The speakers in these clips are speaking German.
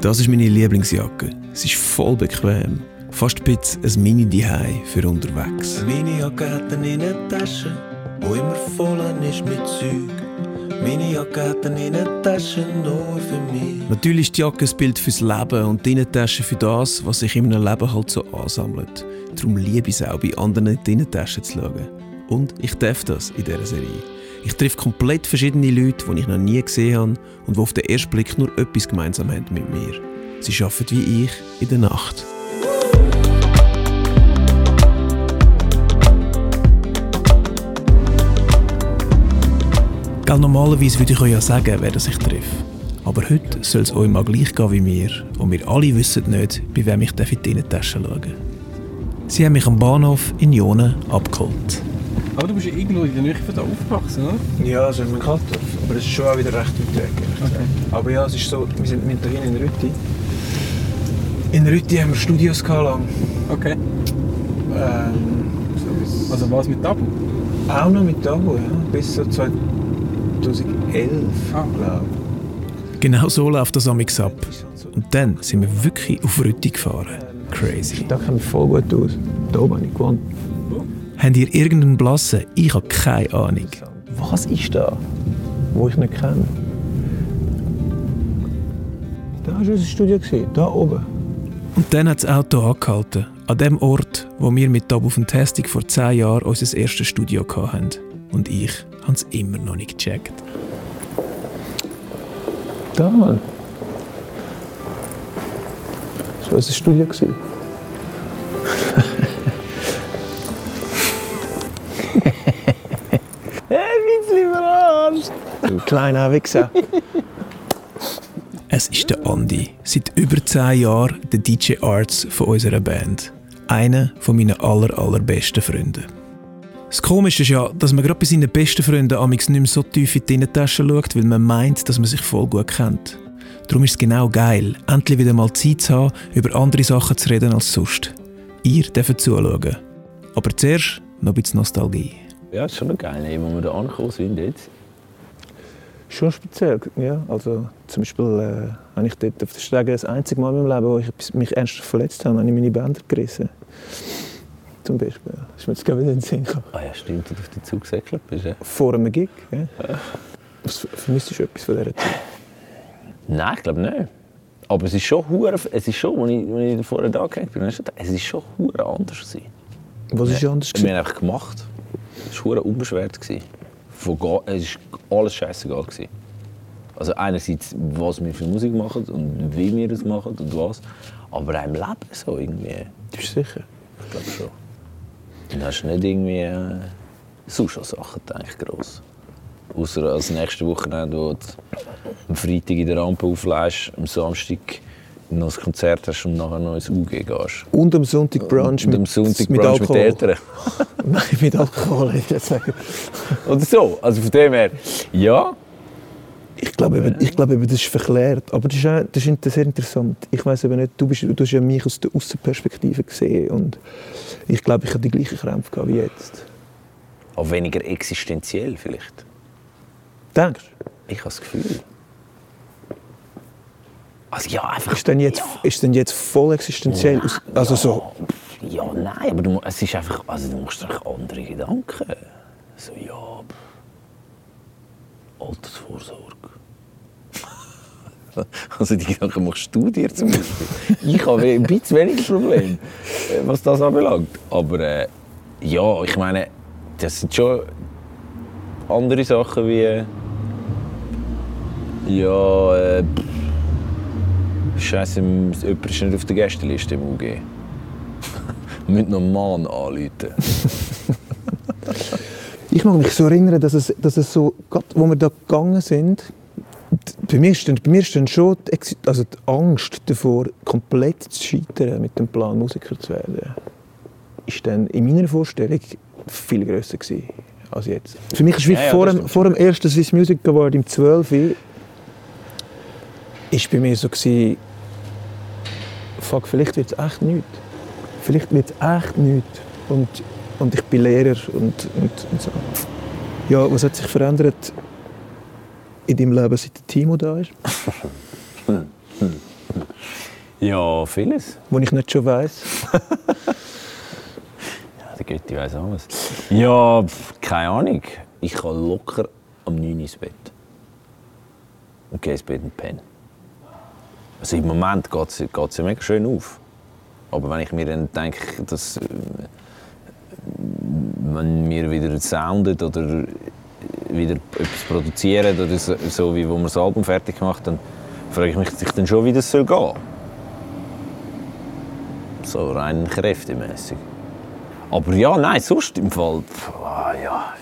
Das ist meine Lieblingsjacke. Sie ist voll bequem. Fast ein bisschen ein mini dihei für unterwegs. Meine Jacke hat eine Innentasche, wo immer voll ist mit Zeug. Meine Jacke hat eine Innentasche nur für mich. Natürlich ist die Jacke ein Bild fürs Leben und die Innentasche für das, was sich in einem Leben halt so ansammelt. Darum liebe ich es auch, bei anderen in die Innentasche zu schauen. Und ich darf das in dieser Serie. Ich treffe komplett verschiedene Leute, die ich noch nie gesehen habe und die auf den ersten Blick nur etwas gemeinsam haben mit mir. Sie arbeiten wie ich in der Nacht. Gell, normalerweise würde ich euch ja sagen, wer das ich treffe. Aber heute soll es euch mal gleich gehen wie mir und wir alle wissen nicht, bei wem ich in die Innentasche schauen darf. Sie haben mich am Bahnhof in Jonen abgeholt. Aber du bist ja irgendwo in der Nähe von da aufgewachsen, oder? Ja, also in Kaltdorf. Aber es ist schon auch wieder recht weit weg. gesagt. Aber ja, es ist so, wir sind wir sind da hinten in Rütti. In Rütti haben wir Studios lang. Okay. Ähm, so Also was mit Tabu? auch noch mit Tabu, ja. Bis so 2011, Ah. glaube Genau so läuft das amix ab. Und dann sind wir wirklich auf Rütti gefahren. Crazy. ich. Da kenne ich voll gut aus. Da oben habe ich gewohnt. Habt ihr irgendeinen Blassen? Ich habe keine Ahnung. Was ist da, wo ich nicht kenne? Da war unser Studio, da oben. Und dann hat das Auto angehalten. An dem Ort, wo wir mit Tabu Fantastic vor 10 Jahren unser erstes Studio hatten. Und ich habe es immer noch nicht gecheckt. Da, Mann. Das war unser Studio. Du kleiner Wichser. Es ist der Andi. Seit über 10 Jahren der DJ Arts von unserer Band. Einer von meinen aller, allerbesten Freunden. Das Komische ist ja, dass man gerade bei seinen besten Freunden amix nicht mehr so tief in die Innentasche schaut, weil man meint, dass man sich voll gut kennt. Darum ist es genau geil, endlich wieder mal Zeit zu haben, über andere Sachen zu reden als sonst. Ihr dürft zuschauen. Aber zuerst noch ein bisschen Nostalgie. Ja, ist schon noch geil, ey, wo wir da angekommen sind jetzt. Schon speziell, ja. Also, zum Beispiel äh, habe ich dort auf der Stege das einzige Mal in meinem Leben, wo ich mich ernsthaft verletzt habe, habe ich meine Bänder gerissen. Zum Beispiel. Das ist mir jetzt gerade wieder in den Sinn gekommen. Ah ja, stimmt, dass du auf den Zug gesäckelt bist. Ja. Vor einem Gig. Ja. Was vermisst du etwas von dieser Zeit? Nein, ich glaube nicht. Aber es ist schon hure, es ist schon, als ich, als ich vorher da gegangen bin, es ist schon hure anders gewesen. Was ist anders? Wir gewesen? haben einfach gemacht. Es war hure unbeschwert. gewesen. Von ga- Es war alles scheißegal. gewesen. Also einerseits, was wir für Musik machen und wie wir es machen und was. Aber auch im Leben so irgendwie. Bist du sicher? Ich glaube schon. Dann hast du nicht irgendwie äh, sonst an Sachen gedacht, gross. Außer als nächste Wochenende, wo du am Freitag in der Rampe auflässt, am Samstag noch ein Konzert hast und nachher noch ins UG gehst. Und am Sonntag Brunch und am mit, Sonntag mit Brunch mit Alkohol. den Eltern. Nein, mit Alkohol, ich sagen. Oder so. Also von dem her, ja. Ich glaube, eben, ich glaube eben, das ist verklärt. Aber das ist, auch, das ist sehr interessant. Ich weiß eben nicht, du, bist, du hast ja mich aus der Außenperspektive gesehen. Und ich glaube, ich habe die gleichen Krämpfe gehabt wie jetzt. Aber weniger existenziell vielleicht. Denkst du? Ich habe das Gefühl. Also ja, einfach... Ist denn jetzt, ist denn jetzt voll existenziell? aus- Also so, Ja, nein, aber du, es ist einfach, also du musst einfach andere Gedanken. So, ja. Altersvorsorge. Also die Gedanken machst du dir zum Beispiel. ich habe ein bisschen weniger Probleme, äh, was das anbelangt. Aber äh, ja, ich meine, das sind schon andere Sachen wie ja, äh, Scheiße, jemand ist nicht auf der Gästeliste im UG. Müssen noch Mann anrufen. ich mag mich so erinnern, dass es, dass es so, gerade wo wir da gegangen sind, bei mir ist dann, bei mir ist dann schon die, also die Angst davor, komplett zu scheitern mit dem Plan, Musiker zu werden, ist dann in meiner Vorstellung viel grösser gewesen als jetzt. Für mich ist wie Ja, ja, vor, dem, vor dem ersten Swiss Music Award im 12 ist bei mir so gewesen, fuck, vielleicht wird es echt nichts. Vielleicht wird es echt nichts. Und, und ich bin Lehrer und, und, und so. Ja, was hat sich verändert in deinem Leben, seit der Timo da ist? Ja, vieles. wo ich nicht schon weiss? Ja, der Götti weiss alles. Ja, pf, keine Ahnung. Ich kann locker am 9 Uhr ins Bett. Und gehe ins Bett und penne. Also im Moment geht es ja mega schön auf. Aber wenn ich mir dann denke, dass äh, wenn wir wieder soundet oder wieder etwas produzieren oder so, so wie wo wir das Album fertig gemacht dann frage ich mich dann schon, wie das soll gehen. So rein kräftemäßig. Aber ja, nein, sonst im Fall, pff, ah, ja,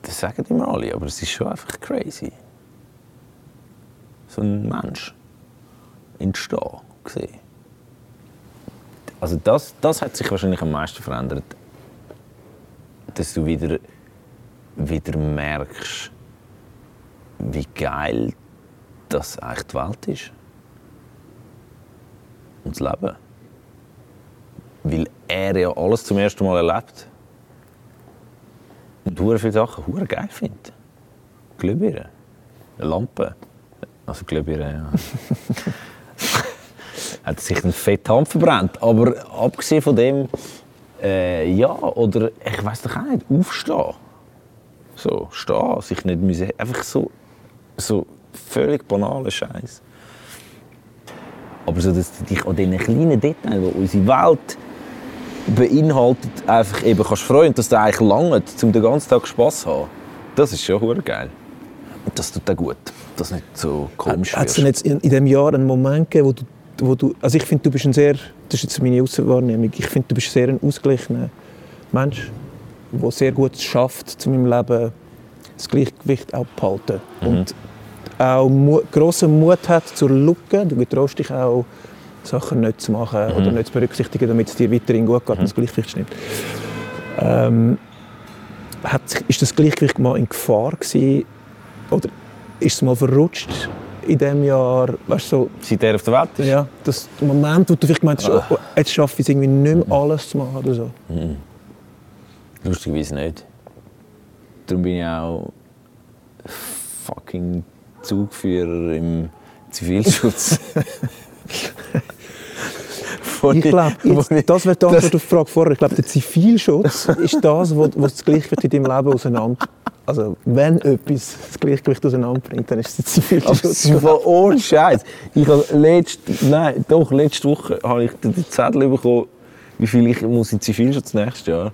das sagen immer alle, aber es ist schon einfach crazy. So ein Mensch entstehen gesehen. Also das, das hat sich wahrscheinlich am meisten verändert, dass du wieder, wieder merkst, wie geil das eigentlich die Welt ist. Und das Leben. Weil er ja alles zum ersten Mal erlebt. Und hure viele Sachen hure geil findet. Glühbirnen, eine Lampe. Also Glühbirnen, ja. hat sich einen fetten Hand verbrannt. Aber abgesehen von dem, äh, ja, oder ich weiß doch auch nicht, aufstehen. So, stehen, sich nicht müssen, einfach so, so völlig banaler Scheiß. Aber so, dass du dich an diesen kleinen Details, die unsere Welt beinhaltet, einfach eben kannst freuen und dass du eigentlich lange um den ganzen Tag Spass zu haben. Das ist schon geil. Und das tut dir gut, dass nicht so komisch Hat es jetzt in, in diesem Jahr einen Moment gegeben, wo du, wo du also ich finde, du bist ein sehr, das ist jetzt meine Auswahrnehmung, ich finde, du bist sehr ein ausgeglichener Mensch, der sehr gut es schafft, zu meinem Leben das Gleichgewicht auch zu behalten. Und auch mu grossen Mut hat zur Lücke, du getraust dich auch, Sachen nicht zu machen oder nicht zu berücksichtigen, damit es dir weiterhin gut geht und das Gleichgewicht stimmt. Ähm, hat, ist das Gleichgewicht mal in Gefahr gewesen, oder ist es mal verrutscht in diesem Jahr? Weißt, so, Seit er auf der Welt ist? ja, das Moment, wo du vielleicht meinst, oh, oh, jetzt schaffe ich es irgendwie nicht mehr alles zu machen oder so. Lustigerweise nicht. Darum bin ich auch fucking Zugführer im Zivilschutz. Ich glaube, das wäre die Antwort auf die Frage vorher. Ich glaube, der Zivilschutz ist das, was was das Gleichgewicht in deinem Leben auseinander... Also, wenn etwas das Gleichgewicht auseinanderbringt, dann ist es Zivilschutz. Aber ohne Scheiß. Ich habe letzte, nein, doch, letzte Woche habe ich den Zettel bekommen, wie viel ich muss in Zivilschutz nächstes Jahr.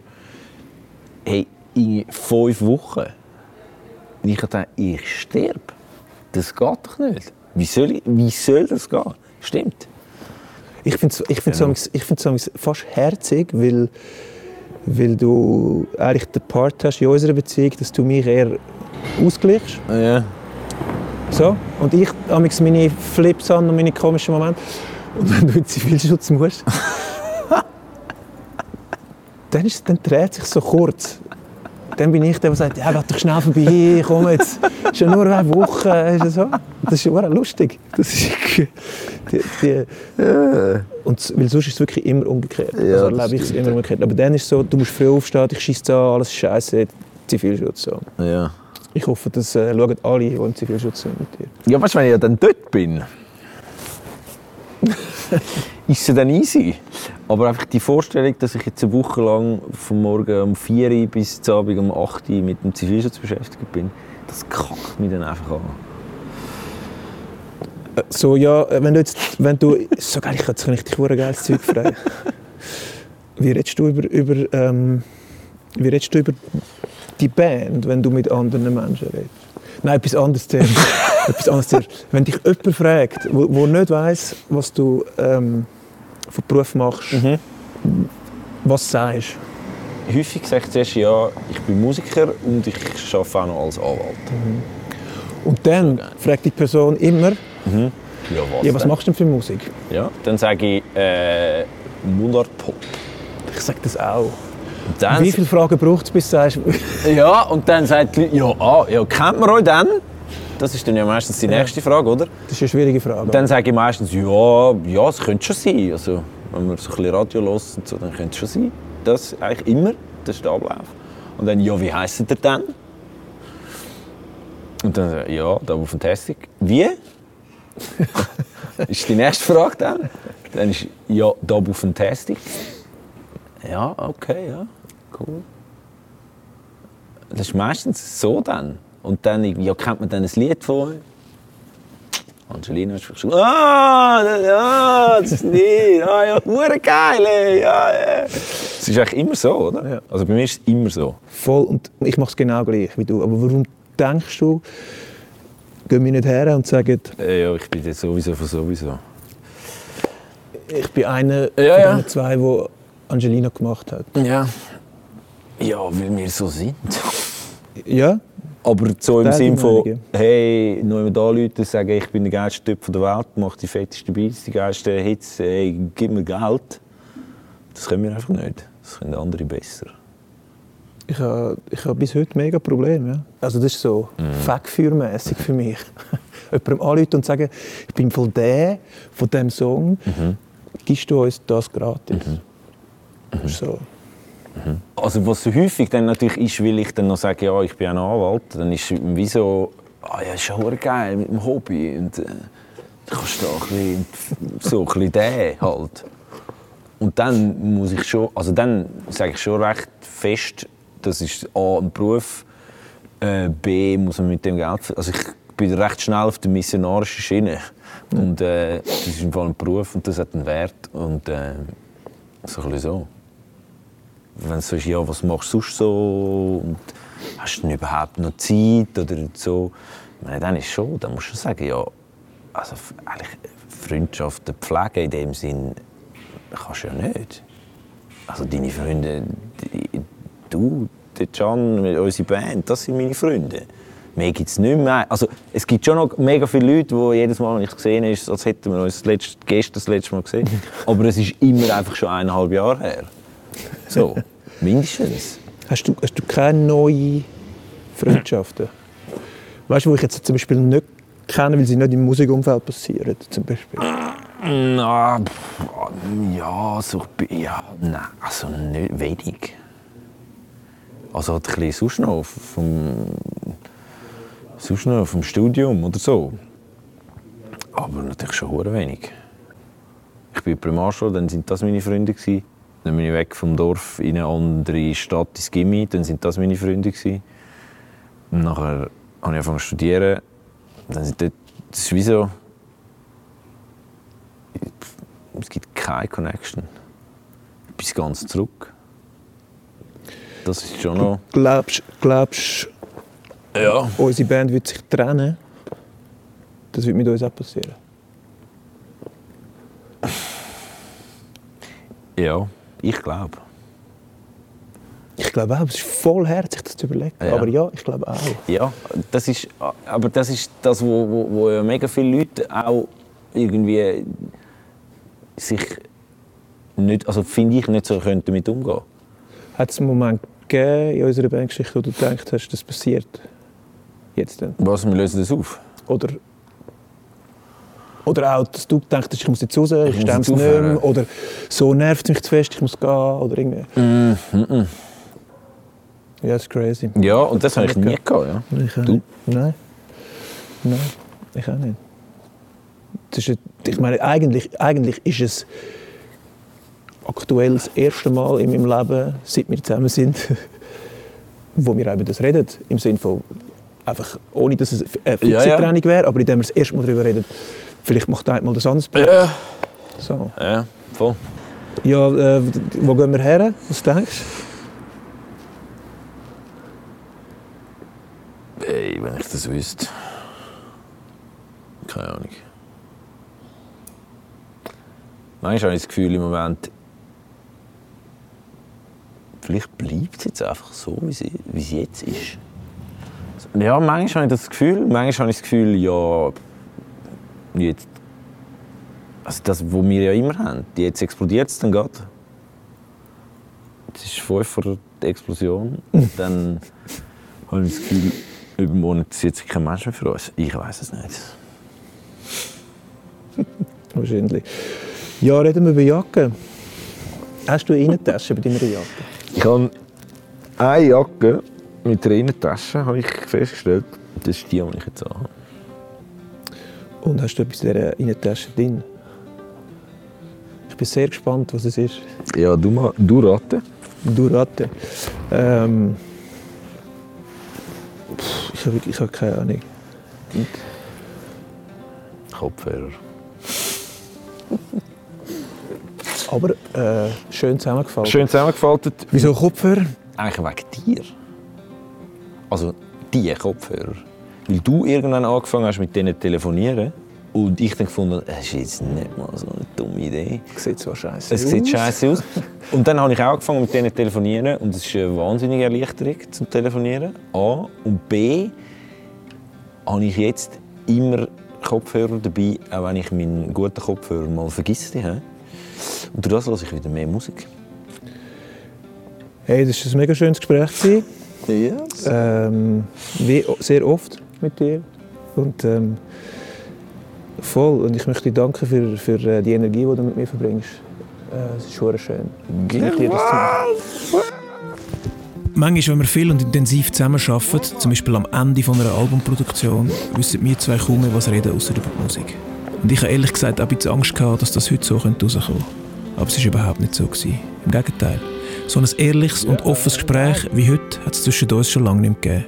Hey, in fünf Wochen. Und ich dachte, ich sterbe. Das geht doch nicht. Wie soll, ich, wie soll das gehen? Stimmt. Ich finde es ich find's Genau. ich find's amigs fast herzig, weil, weil du eigentlich den Part hast in unserer Beziehung, dass du mich eher ausgleichst. Ja. So. Und ich amigs meine Flips an und meine komischen Momente. Und wenn du in Zivilschutz musst, dann, ist, dann dreht sich so kurz. Dann bin ich der, der sagt, ja, geh doch schnell vorbei, komm jetzt. Es ist ja nur eine Woche. Ist so. Das ist ja lustig. Das ist die, die, und weil sonst ist es wirklich immer umgekehrt. Ja, also erlebe ich es immer umgekehrt. Aber dann ist es so, du musst früh aufstehen, ich schieße an, alles scheiße, Zivilschutz. So. ja. Ich hoffe, das äh, schauen alle, die im Zivilschutz sind mit dir. Ja, weißt du, wenn ich dann dort bin, ist es dann easy. Aber einfach die Vorstellung, dass ich jetzt eine Woche lang vom Morgen um 4 Uhr bis zum Abend um 8 Uhr mit dem Zivilschutz beschäftigt bin, das kackt mich dann einfach an. So, ja, wenn du jetzt, wenn du, so geil, ich kann, jetzt kann ich dich hure geiles Zeug fragen. Wie redest du über, über, ähm, wie redest du über die Band, wenn du mit anderen Menschen redest? Nein, etwas anderes zuerst. etwas anderes. Wenn dich jemand fragt, wo, wo nicht weiss, was du ähm, von Beruf machst, was sagst Häufig sage ich zuerst, ja, ich bin Musiker und ich arbeite auch noch als Anwalt. Und dann fragt die Person immer, Ja, was, ja, was machst du denn für Musik? Ja, dann sage ich äh, Mundart Pop. Ich sage das auch. Und dann, Wie viele Fragen braucht es, bis du sagst, Ja, und dann sagt die Leute, ja, ah, ja, kennt man euch dann? Das ist dann ja meistens die nächste Frage, oder? das ist eine schwierige Frage. Dann sage ich meistens, ja, ja, es könnte schon sein. Also, wenn man so ein bisschen Radio hört und so, dann könnte es schon sein. Das eigentlich immer, das ist der Ablauf. Und dann, ja, wie heisst ihr denn? Und dann, sage ich, ja, da auf Fantastic. Wie? ist die nächste Frage dann. Dann ist ja Double Fantastic. Ja, okay, ja, cool. Das ist meistens so dann. Und dann ja, kennt man dann ein Lied von Angelina ist schon ah, das, ja, das ist nicht, ah, ja, hure geil, ey, ja, ja. Es ist eigentlich immer so, oder? Ja. Also bei mir ist es immer so. Voll. Und ich mache es genau gleich wie du. Aber warum denkst du, gehen wir nicht her und sagen, Äh, Ja, ich bin jetzt sowieso von sowieso. ich bin einer Ja, von ja. zwei, die Angelina gemacht hat? Ja. Ja, weil wir so sind. Ja? Aber so im Das ist Sinn die von, hey, jemand da Leute sagen, ich bin der geilste Typ der Welt, mach die fettesten Beats, die geilsten Hits, hey, gib mir Geld. Das können wir einfach nicht. Das können andere besser. Ich habe ich ha bis heute mega Probleme. Ja? Also das ist so Mhm. Fegfeuermässig für mich. Jemandem anrufen und sagen, ich bin voll der von diesem Song, Mhm. gibst du uns das gratis? Das ist so. Also was so häufig dann natürlich ist, will ich dann noch sagen, ja, ich bin ein Anwalt, dann ist es wie so, ah ja, ist verdammt geil mit dem Hobby und äh, du kannst da ein bisschen, so ein bisschen der halt. Und dann muss ich schon, also dann sage ich schon recht fest, das ist A, ein Beruf, äh, B, muss man mit dem Geld, also ich bin recht schnell auf der missionarischen Schiene und äh, das ist im Fall ein Beruf und das hat einen Wert und äh, so ein so wenn so ist, ja, was machst du sonst so? Und hast du überhaupt noch Zeit? Oder so. Meine, dann ist schon, dann musst du sagen, ja, also eigentlich Freundschaften pflegen in dem Sinn kannst du ja nicht. Also deine Freunde, die, du, der Can, unsere Band, das sind meine Freunde. Mehr gibt es nicht mehr. Also, es gibt schon noch mega viele Leute, die jedes Mal, wenn ich es gesehen habe, als hätten wir uns das letzte, gestern das letzte Mal gesehen. Aber es ist immer einfach schon eineinhalb Jahre her. So, mindestens. Hast du, hast du keine neuen Freundschaften? Weißt du, wo ich jetzt zum Beispiel nicht kenne, weil sie nicht im Musikumfeld passieren? Zum Beispiel. Na, ja, so, ja, nein, also nicht wenig. Also halt ein bisschen sonst noch vom, Studium oder so. Aber natürlich schon hure wenig. Ich bin Primarschule, dann sind das meine Freunde. Dann bin ich weg vom Dorf in eine andere Stadt ins Gimmi, dann sind das meine Freunde. Und nachher habe ich angefangen zu studieren. Dann sind dort, das ist wie so, es gibt keine Connection. Bis ganz zurück. Das ist schon noch. Glaubst glaubst Ja. du, unsere Band wird sich trennen? Das wird mit uns auch passieren. Ja, ich glaube. Ich glaube auch, es ist voll herzig, das zu überlegen. Ja. Aber ja, ich glaube auch. Ja, das ist, aber das ist das, wo, wo, wo ja mega viele Leute auch irgendwie sich nicht, also finde ich, nicht so können damit umgehen. Hat es einen Moment gegeben in unserer Bandgeschichte, wo du gedacht hast, das passiert jetzt dann? Was, wir lösen das auf? Oder, oder auch, dass du gedacht hast, ich muss jetzt raus, ich, muss stemme es nicht mehr. Oder so nervt es mich zu fest, ich muss gehen. Oder irgendwie. Ja, das ist crazy. Ja, und das habe ich nie gehabt. Ja. Ich auch Du? nicht. Nein. Nein, ich auch nicht. Das ist, ich meine, eigentlich, eigentlich ist es aktuell das erste Mal in meinem Leben, seit wir zusammen sind, wo wir über das reden. Im Sinne von, einfach, ohne dass es eine fixe Ja, ja. Wäre, aber indem wir das erste Mal darüber reden, vielleicht macht einer mal das anders. Ja. So. Ja, voll. Ja, äh, wo gehen wir her? Was denkst Ey, wenn ich das wüsste. Keine Ahnung. Manchmal habe ich das Gefühl im Moment, vielleicht bleibt es jetzt einfach so, wie sie, wie es jetzt ist. Ja, manchmal habe ich das Gefühl, manchmal habe ich das Gefühl, ja, jetzt, also das, was wir ja immer haben, jetzt explodiert es dann gerade. Es ist fünf vor der Explosion. Und dann habe ich das Gefühl, übermorgen interessiert sich kein Mensch mehr für uns. Ich weiß es nicht. Wahrscheinlich. Ja, reden wir über Jacken. Hast du eine Innentasche bei deiner Jacke? Ich habe eine Jacke mit einer Innentasche, habe ich festgestellt. Das ist die, die ich jetzt habe. Und hast du etwas in dieser Innentasche drin? Ich bin sehr gespannt, was es ist. Ja, du, du raten. Du Ratte. Ähm, ich habe wirklich ich habe keine Ahnung. Kopfhörer. Aber äh, schön zusammengefallen. Schön zusammengefaltet. Wieso Kopfhörer? Eigentlich wegen dir. Also, die Kopfhörer. Weil du irgendwann angefangen hast mit denen zu telefonieren und ich dann gefunden, das ist jetzt nicht mal so eine dumme Idee. Sieht zwar scheiße Es sieht scheiße aus. Und dann habe ich auch angefangen mit denen zu telefonieren und es ist eine wahnsinnige Erleichterung zum Telefonieren. A. Und B. habe ich jetzt immer Kopfhörer dabei, auch wenn ich meinen guten Kopfhörer mal vergesse. Und durch das höre ich wieder mehr Musik. Hey, das war ein mega schönes Gespräch. Yes. Ähm, wie sehr oft mit dir. Und ähm, voll. Und ich möchte dir danken für, für äh, die Energie, die du mit mir verbringst. Äh, es ist schon schön. mit dir das zu. Manchmal, wenn wir viel und intensiv zusammenarbeiten, zum Beispiel am Ende von einer Albumproduktion, wissen wir zwei kaum mehr was reden, außer über die Musik. Und ich habe ehrlich gesagt auch ein bisschen Angst gehabt, dass das heute so könnte rauskommen Aber es war überhaupt nicht so. Gewesen. Im Gegenteil. So ein ehrliches und offenes Gespräch wie heute hat es zwischen uns schon lange nicht gegeben.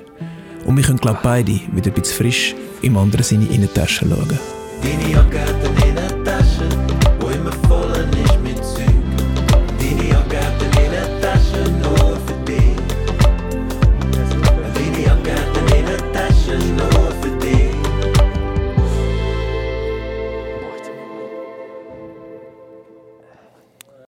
Und wir können, glaube beide wieder ein bisschen frisch im anderen Sinne in die Tasche schauen. Deine Jacke hat einen